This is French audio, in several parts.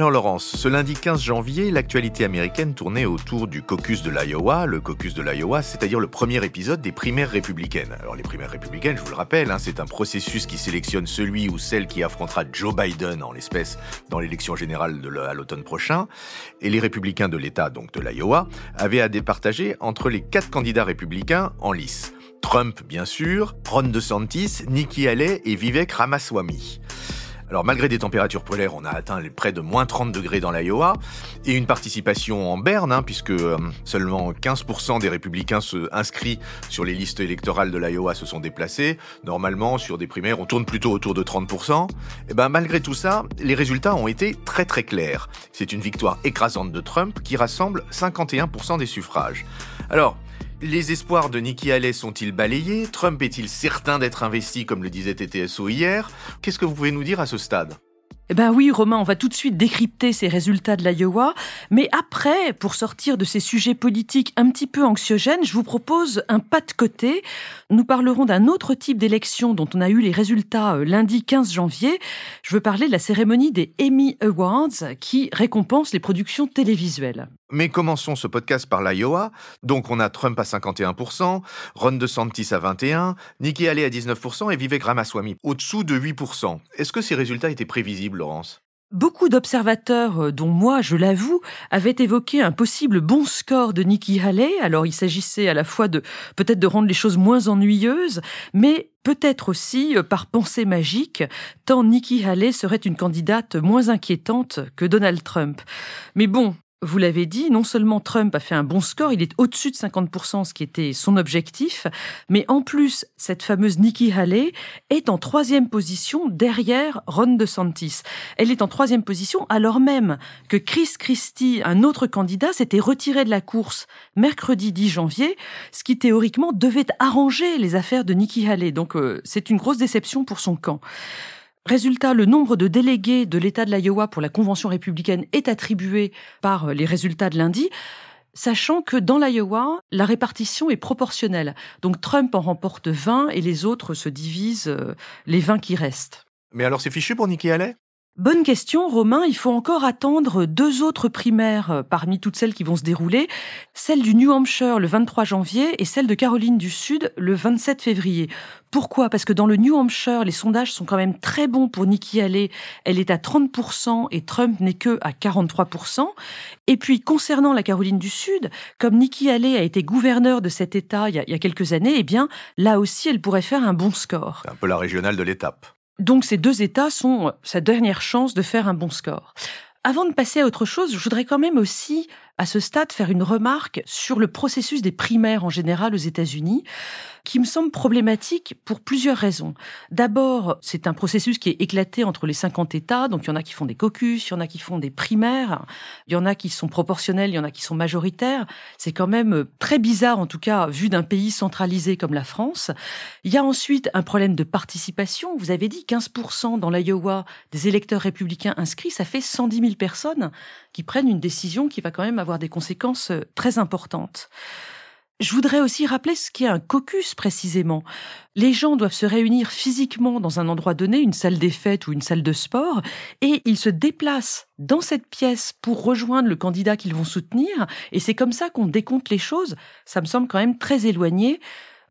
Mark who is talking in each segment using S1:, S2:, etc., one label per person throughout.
S1: Alors Laurence, ce lundi 15 janvier, l'actualité américaine tournait autour du caucus de l'Iowa. Le caucus de l'Iowa, c'est-à-dire le premier épisode des primaires républicaines. Alors les primaires républicaines, je vous le rappelle, hein, c'est un processus qui sélectionne celui ou celle qui affrontera Joe Biden en l'espèce dans l'élection générale à l'automne prochain. Et les républicains de l'État, donc de l'Iowa, avaient à départager entre les quatre candidats républicains en lice. Trump, bien sûr, Ron DeSantis, Nikki Haley et Vivek Ramaswamy. Alors malgré des températures polaires, on a atteint près de moins 30 degrés dans l'Iowa et une participation en berne, hein, puisque euh, seulement 15% des républicains se inscrits sur les listes électorales de l'Iowa se sont déplacés. Normalement, sur des primaires, on tourne plutôt autour de 30%. Et eh ben malgré tout ça, les résultats ont été très très clairs. C'est une victoire écrasante de Trump qui rassemble 51% des suffrages. Alors, les espoirs de Nikki Haley sont-ils balayés? Trump est-il certain d'être investi comme le disait TTSO hier? Qu'est-ce que vous pouvez nous dire à ce stade?
S2: Eh ben oui, Romain, on va tout de suite décrypter ces résultats de l'Iowa. Mais après, pour sortir de ces sujets politiques un petit peu anxiogènes, je vous propose un pas de côté. Nous parlerons d'un autre type d'élection dont on a eu les résultats euh, lundi 15 janvier. Je veux parler de la cérémonie des Emmy Awards qui récompense les productions télévisuelles.
S1: Mais commençons ce podcast par l'Iowa. Donc on a Trump à 51%, Ron DeSantis à 21%, Nikki Haley à 19% et Vivek Ramaswamy au-dessous de 8%. Est-ce que ces résultats étaient prévisibles, Laurence?
S2: Beaucoup d'observateurs, euh, dont moi, je l'avoue, avaient évoqué un possible bon score de Nikki Haley. Alors, il s'agissait à la fois de peut-être de rendre les choses moins ennuyeuses, mais peut-être aussi euh, par pensée magique, tant Nikki Haley serait une candidate moins inquiétante que Donald Trump. Mais bon, vous l'avez dit, non seulement Trump a fait un bon score, il est au-dessus de 50%, ce qui était son objectif, mais en plus, cette fameuse Nikki Haley est en troisième position derrière Ron DeSantis. Elle est en troisième position alors même que Chris Christie, un autre candidat, s'était retiré de la course mercredi 10 janvier, ce qui théoriquement devait arranger les affaires de Nikki Haley. Donc euh, c'est une grosse déception pour son camp. Résultat, le nombre de délégués de l'État de l'Iowa pour la Convention républicaine est attribué par les résultats de lundi, sachant que dans l'Iowa, la répartition est proportionnelle. Donc Trump en remporte 20 et les autres se divisent euh, les 20 qui restent.
S1: Mais alors c'est fichu pour Nikki Haley?
S2: Bonne question, Romain. Il faut encore attendre deux autres primaires euh, parmi toutes celles qui vont se dérouler. Celle du New Hampshire le 23 janvier et celle de Caroline du Sud le 27 février. Pourquoi? Parce que dans le New Hampshire, les sondages sont quand même très bons pour Nikki Haley. Elle est à 30% et Trump n'est que à 43%. Et puis, concernant la Caroline du Sud, comme Nikki Haley a été gouverneur de cet État il y a, il y a quelques années, eh bien, là aussi, elle pourrait faire un bon score.
S1: Un peu la régionale de l'étape.
S2: Donc ces deux États sont euh, sa dernière chance de faire un bon score. Avant de passer à autre chose, je voudrais quand même aussi à ce stade faire une remarque sur le processus des primaires en général aux États-Unis, qui me semble problématique pour plusieurs raisons. D'abord, c'est un processus qui est éclaté entre les 50 États, donc il y en a qui font des caucus, il y en a qui font des primaires, il y en a qui sont proportionnels, il y en a qui sont majoritaires. C'est quand même très bizarre, en tout cas, vu d'un pays centralisé comme la France. Il y a ensuite un problème de participation. Vous avez dit 15% dans l'Iowa des électeurs républicains inscrits, ça fait 110 000 personnes qui prennent une décision qui va quand même avoir des conséquences euh, très importantes. Je voudrais aussi rappeler ce qu'est un caucus précisément. Les gens doivent se réunir physiquement dans un endroit donné, une salle des fêtes ou une salle de sport, et ils se déplacent dans cette pièce pour rejoindre le candidat qu'ils vont soutenir, et c'est comme ça qu'on décompte les choses. Ça me semble quand même très éloigné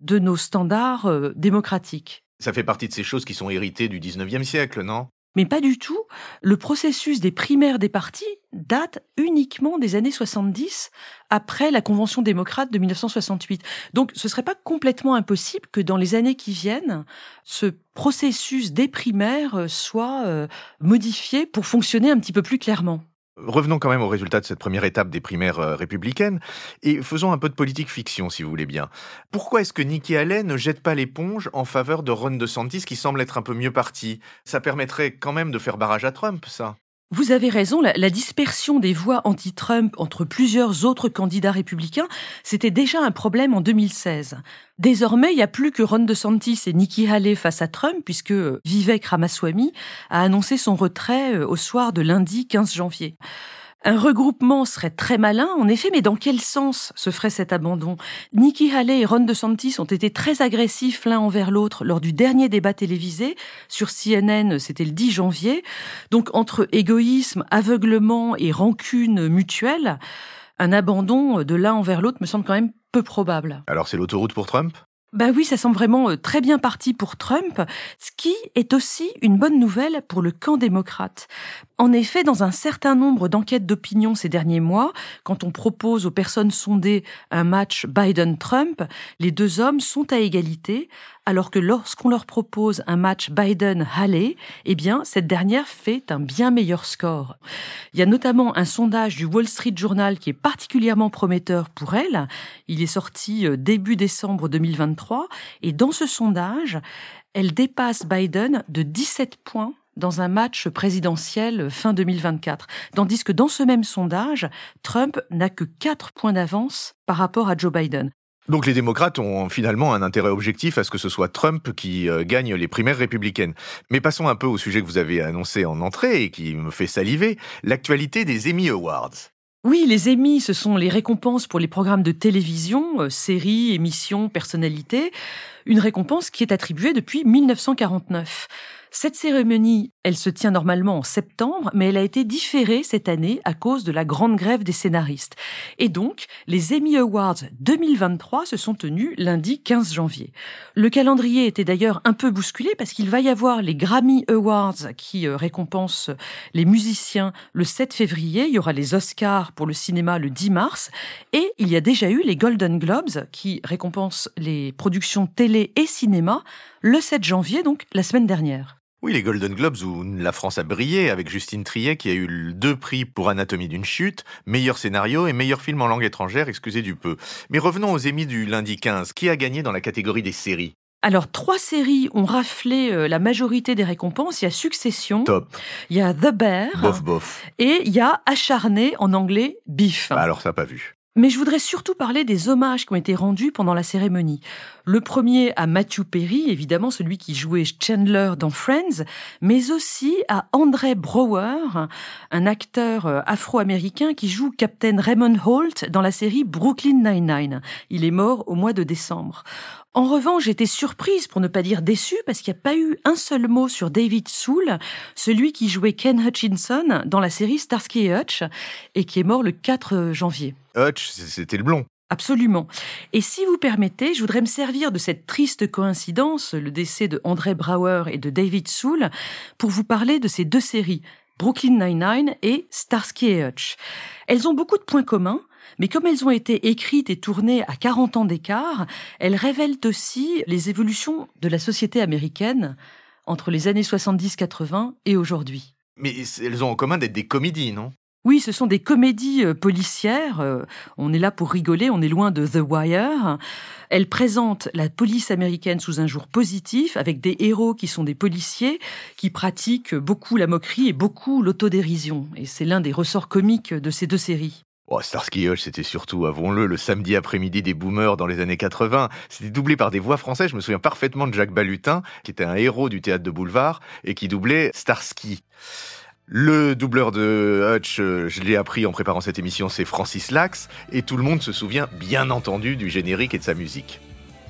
S2: de nos standards euh, démocratiques.
S1: Ça fait partie de ces choses qui sont héritées du 19e siècle, non?
S2: Mais pas du tout. Le processus des primaires des partis date uniquement des années 70, après la Convention démocrate de 1968. Donc ce ne serait pas complètement impossible que dans les années qui viennent, ce processus des primaires soit euh, modifié pour fonctionner un petit peu plus clairement.
S1: Revenons quand même au résultat de cette première étape des primaires euh, républicaines et faisons un peu de politique fiction, si vous voulez bien. Pourquoi est-ce que Nikki Haley ne jette pas l'éponge en faveur de Ron DeSantis, qui semble être un peu mieux parti? Ça permettrait quand même de faire barrage à Trump, ça.
S2: Vous avez raison, la, dispersion des voix anti-Trump entre plusieurs autres candidats républicains, c'était déjà un problème en 2016. Désormais, il n'y a plus que Ron DeSantis et Nikki Haley face à Trump, puisque Vivek Ramaswamy a annoncé son retrait euh, au soir de lundi 15 janvier. Un regroupement serait très malin, en effet, mais dans quel sens se ferait cet abandon? Nikki Haley et Ron DeSantis ont été très agressifs l'un envers l'autre lors du dernier débat télévisé sur CNN, c'était le 10 janvier. Donc entre égoïsme, aveuglement et rancune mutuelle, un abandon de l'un envers l'autre me semble quand même peu probable.
S1: Alors c'est l'autoroute pour Trump?
S2: Bah oui, ça semble vraiment euh, très bien parti pour Trump, ce qui est aussi une bonne nouvelle pour le camp démocrate. En effet, dans un certain nombre d'enquêtes d'opinion ces derniers mois, quand on propose aux personnes sondées un match Biden-Trump, les deux hommes sont à égalité, alors que lorsqu'on leur propose un match Biden-Halley, eh bien, cette dernière fait un bien meilleur score. Il y a notamment un sondage du Wall Street Journal qui est particulièrement prometteur pour elle. Il est sorti euh, début décembre 2023 et dans ce sondage, elle dépasse Biden de 17 points dans un match présidentiel fin 2024. Tandis que dans ce même sondage, Trump n'a que 4 points d'avance par rapport à Joe Biden.
S1: Donc les démocrates ont finalement un intérêt objectif à ce que ce soit Trump qui euh, gagne les primaires républicaines. Mais passons un peu au sujet que vous avez annoncé en entrée et qui me fait saliver, l'actualité des Emmy Awards.
S2: Oui, les Emmy, ce sont les récompenses pour les programmes de télévision, euh, séries, émissions, personnalités. Une récompense qui est attribuée depuis 1949. Cette cérémonie, elle se tient normalement en septembre, mais elle a été différée cette année à cause de la grande grève des scénaristes. Et donc, les Emmy Awards 2023 se sont tenus lundi 15 janvier. Le calendrier était d'ailleurs un peu bousculé parce qu'il va y avoir les Grammy Awards qui euh, récompensent les musiciens le 7 février, il y aura les Oscars pour le cinéma le 10 mars, et il y a déjà eu les Golden Globes qui récompensent les productions télé et cinéma le 7 janvier, donc la semaine dernière.
S1: Oui, les Golden Globes où la France a brillé avec Justine Triet qui a eu deux prix pour Anatomie d'une chute, meilleur scénario et meilleur film en langue étrangère, excusez du peu. Mais revenons aux émis du lundi 15. Qui a gagné dans la catégorie des séries?
S2: Alors, trois séries ont raflé euh, la majorité des récompenses. Il y a Succession.
S1: Top.
S2: Il y a The Bear.
S1: Bof, bof.
S2: Et il y a Acharné, en anglais, Beef.
S1: Bah alors, ça pas vu.
S2: Mais je voudrais surtout parler des hommages qui ont été rendus pendant la cérémonie. Le premier à Matthew Perry, évidemment celui qui jouait Chandler dans Friends, mais aussi à André Brower, un acteur euh, afro-américain qui joue Captain Raymond Holt dans la série Brooklyn Nine-Nine. Il est mort au mois de décembre. En revanche, j'étais surprise, pour ne pas dire déçue, parce qu'il n'y a pas eu un seul mot sur David Soul, celui qui jouait Ken Hutchinson dans la série Starsky et Hutch, et qui est mort le 4 janvier.
S1: Hutch, c'était le blond.
S2: Absolument. Et si vous permettez, je voudrais me servir de cette triste coïncidence, le décès de André Brower et de David Soul, pour vous parler de ces deux séries, Brooklyn Nine-Nine et Starsky et Hutch. Elles ont beaucoup de points communs, mais comme elles ont été écrites et tournées à 40 ans d'écart, elles révèlent aussi les évolutions de la société américaine entre les années 70-80 et aujourd'hui.
S1: Mais elles ont en commun d'être des comédies, non?
S2: Oui, ce sont des comédies euh, policières. Euh, on est là pour rigoler, on est loin de The Wire. Elles présentent la police américaine sous un jour positif, avec des héros qui sont des policiers, qui pratiquent beaucoup la moquerie et beaucoup l'autodérision. Et c'est l'un des ressorts comiques de ces deux séries.
S1: Oh, Starsky Hutch, c'était surtout, avouons-le, le samedi après-midi des boomers dans les années 80. C'était doublé par des voix françaises. Je me souviens parfaitement de Jacques Balutin, qui était un héros du théâtre de boulevard et qui doublait Starsky. Le doubleur de Hutch, euh, je l'ai appris en préparant cette émission, c'est Francis Lax, et tout le monde se souvient bien entendu du générique et de sa musique.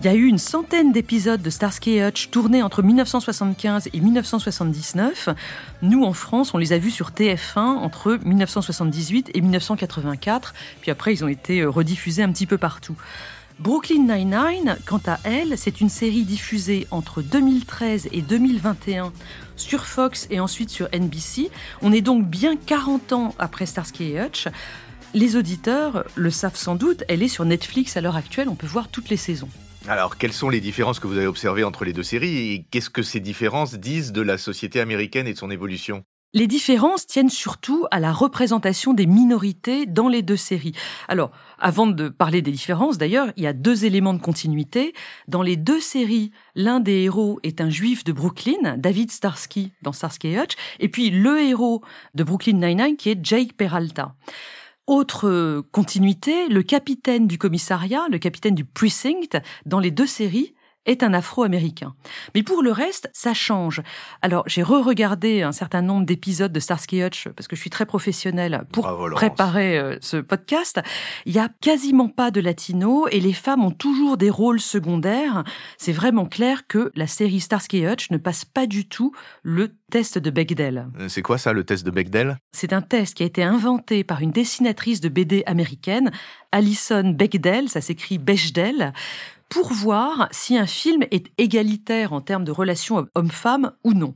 S2: Il y a eu une centaine d'épisodes de Starsky et Hutch tournés entre 1975 et 1979. Nous, en France, on les a vus sur TF1 entre 1978 et 1984. Puis après, ils ont été euh, rediffusés un petit peu partout. Brooklyn Nine-Nine, quant à elle, c'est une série diffusée entre 2013 et 2021 sur Fox et ensuite sur NBC. On est donc bien 40 ans après Starsky et Hutch. Les auditeurs le savent sans doute, elle est sur Netflix à l'heure actuelle, on peut voir toutes les saisons.
S1: Alors, quelles sont les différences que vous avez observées entre les deux séries et qu'est-ce que ces différences disent de la société américaine et de son évolution?
S2: Les différences tiennent surtout à la représentation des minorités dans les deux séries. Alors, avant de parler des différences, d'ailleurs, il y a deux éléments de continuité. Dans les deux séries, l'un des héros est un juif de Brooklyn, David Starsky dans Starsky et Hutch, et puis le héros de Brooklyn Nine-Nine qui est Jake Peralta. Autre euh, continuité, le capitaine du commissariat, le capitaine du precinct, dans les deux séries, est un Afro-Américain. Mais pour le reste, ça change. Alors, j'ai re-regardé un certain nombre d'épisodes de Starsky Hutch parce que je suis très professionnelle pour préparer euh, ce podcast. Il y a quasiment pas de latino et les femmes ont toujours des rôles secondaires. C'est vraiment clair que la série Starsky Hutch ne passe pas du tout le test de Bechdel.
S1: Euh, c'est quoi ça, le test de Bechdel?
S2: C'est un test qui a été inventé par une dessinatrice de BD américaine, Alison Bechdel, ça s'écrit Bechdel, pour voir si un film est égalitaire en termes de relation homme-femme ou non.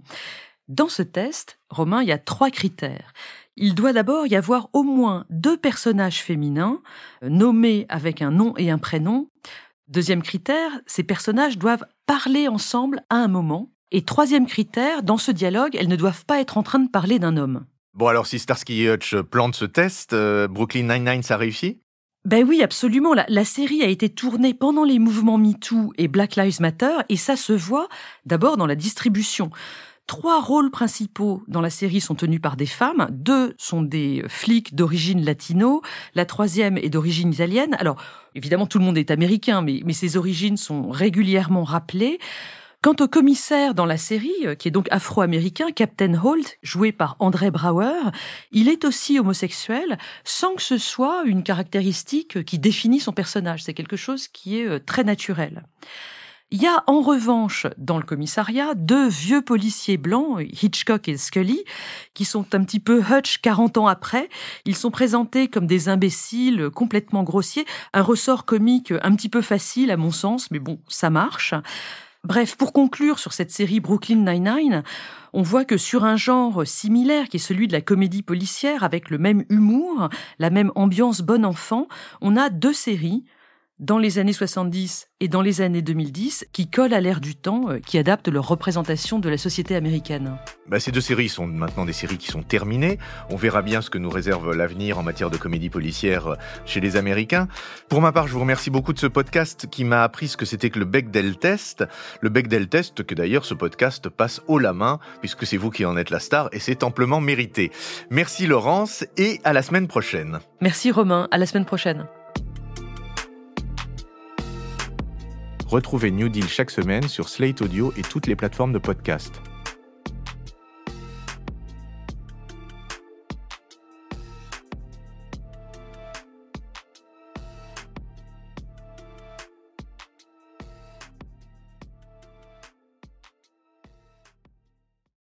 S2: Dans ce test, Romain, il y a trois critères. Il doit d'abord y avoir au moins deux personnages féminins, euh, nommés avec un nom et un prénom. Deuxième critère, ces personnages doivent parler ensemble à un moment. Et troisième critère, dans ce dialogue, elles ne doivent pas être en train de parler d'un homme.
S1: Bon alors si Starsky Hutch plante ce test, euh, Brooklyn Nine-Nine ça réussit?
S2: Ben oui, absolument. La, la, série a été tournée pendant les mouvements MeToo et Black Lives Matter, et ça se voit d'abord dans la distribution. Trois rôles principaux dans la série sont tenus par des femmes. Deux sont des flics d'origine latino. La troisième est d'origine italienne. Alors, évidemment, tout le monde est américain, mais, mais ces origines sont régulièrement rappelées. Quant au commissaire dans la série, euh, qui est donc afro-américain, Captain Holt, joué par André Brauer, il est aussi homosexuel sans que ce soit une caractéristique qui définit son personnage. C'est quelque chose qui est euh, très naturel. Il y a en revanche dans le commissariat deux vieux policiers blancs, Hitchcock et Scully, qui sont un petit peu Hutch 40 ans après. Ils sont présentés comme des imbéciles complètement grossiers, un ressort comique un petit peu facile à mon sens, mais bon, ça marche. Bref, pour conclure sur cette série Brooklyn Nine-Nine, on voit que sur un genre similaire qui est celui de la comédie policière avec le même humour, la même ambiance bon enfant, on a deux séries dans les années 70 et dans les années 2010 qui collent à l'ère du temps, euh, qui adaptent leur représentation de la société américaine.
S1: Bah, ces deux séries sont maintenant des séries qui sont terminées. On verra bien ce que nous réserve l'avenir en matière de comédie policière euh, chez les Américains. Pour ma part, je vous remercie beaucoup de ce podcast qui m'a appris ce que c'était que le Bechdel Test. Le Bechdel Test que d'ailleurs ce podcast passe haut la main puisque c'est vous qui en êtes la star et c'est amplement mérité. Merci Laurence et à la semaine prochaine.
S2: Merci Romain, à la semaine prochaine.
S1: Retrouvez New Deal chaque semaine sur Slate Audio et toutes les plateformes de podcast.